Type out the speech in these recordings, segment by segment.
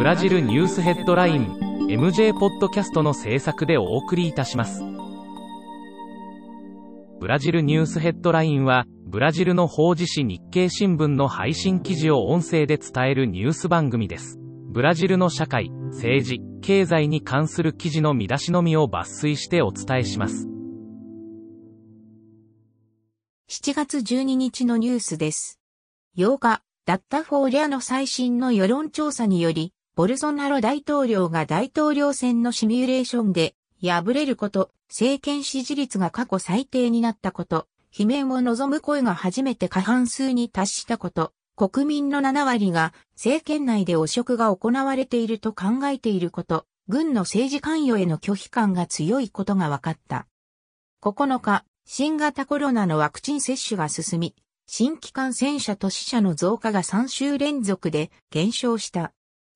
ブラジルニュースヘッドライン MJ ポッドキャストの制作でお送りいたします。ブラジルニュースヘッドラインは、ブラジルの法事紙日経新聞の配信記事を音声で伝えるニュース番組です。ブラジルの社会、政治、経済に関する記事の見出しのみを抜粋してお伝えします。7月12日のニュースです。8日、ダッタフォーリャの最新の世論調査により、ボルソナロ大統領が大統領選のシミュレーションで敗れること、政権支持率が過去最低になったこと、罷免を望む声が初めて過半数に達したこと、国民の7割が政権内で汚職が行われていると考えていること、軍の政治関与への拒否感が強いことが分かった。9日、新型コロナのワクチン接種が進み、新規感染者と死者の増加が3週連続で減少した。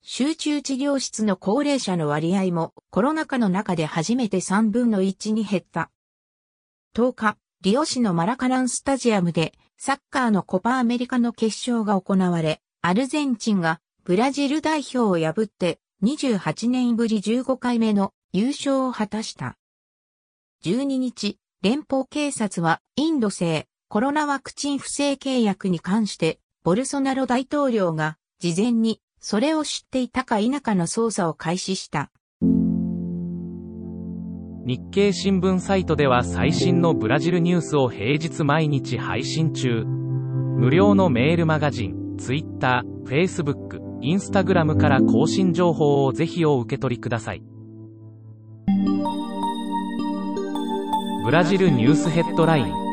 集中治療室の高齢者の割合もコロナ禍の中で初めて3分の1に減った。10日、リオ市のマラカランスタジアムでサッカーのコパアメリカの決勝が行われ、アルゼンチンがブラジル代表を破って28年ぶり15回目の優勝を果たした。12日、連邦警察はインド製コロナワクチン不正契約に関して、ボルソナロ大統領が事前にそれを知っていたか否かの捜査を開始した。日経新聞サイトでは最新のブラジルニュースを平日毎日配信中。無料のメールマガジン、Twitter、Facebook、Instagram から更新情報をぜひお受け取りください。ブラジルニュースヘッドライン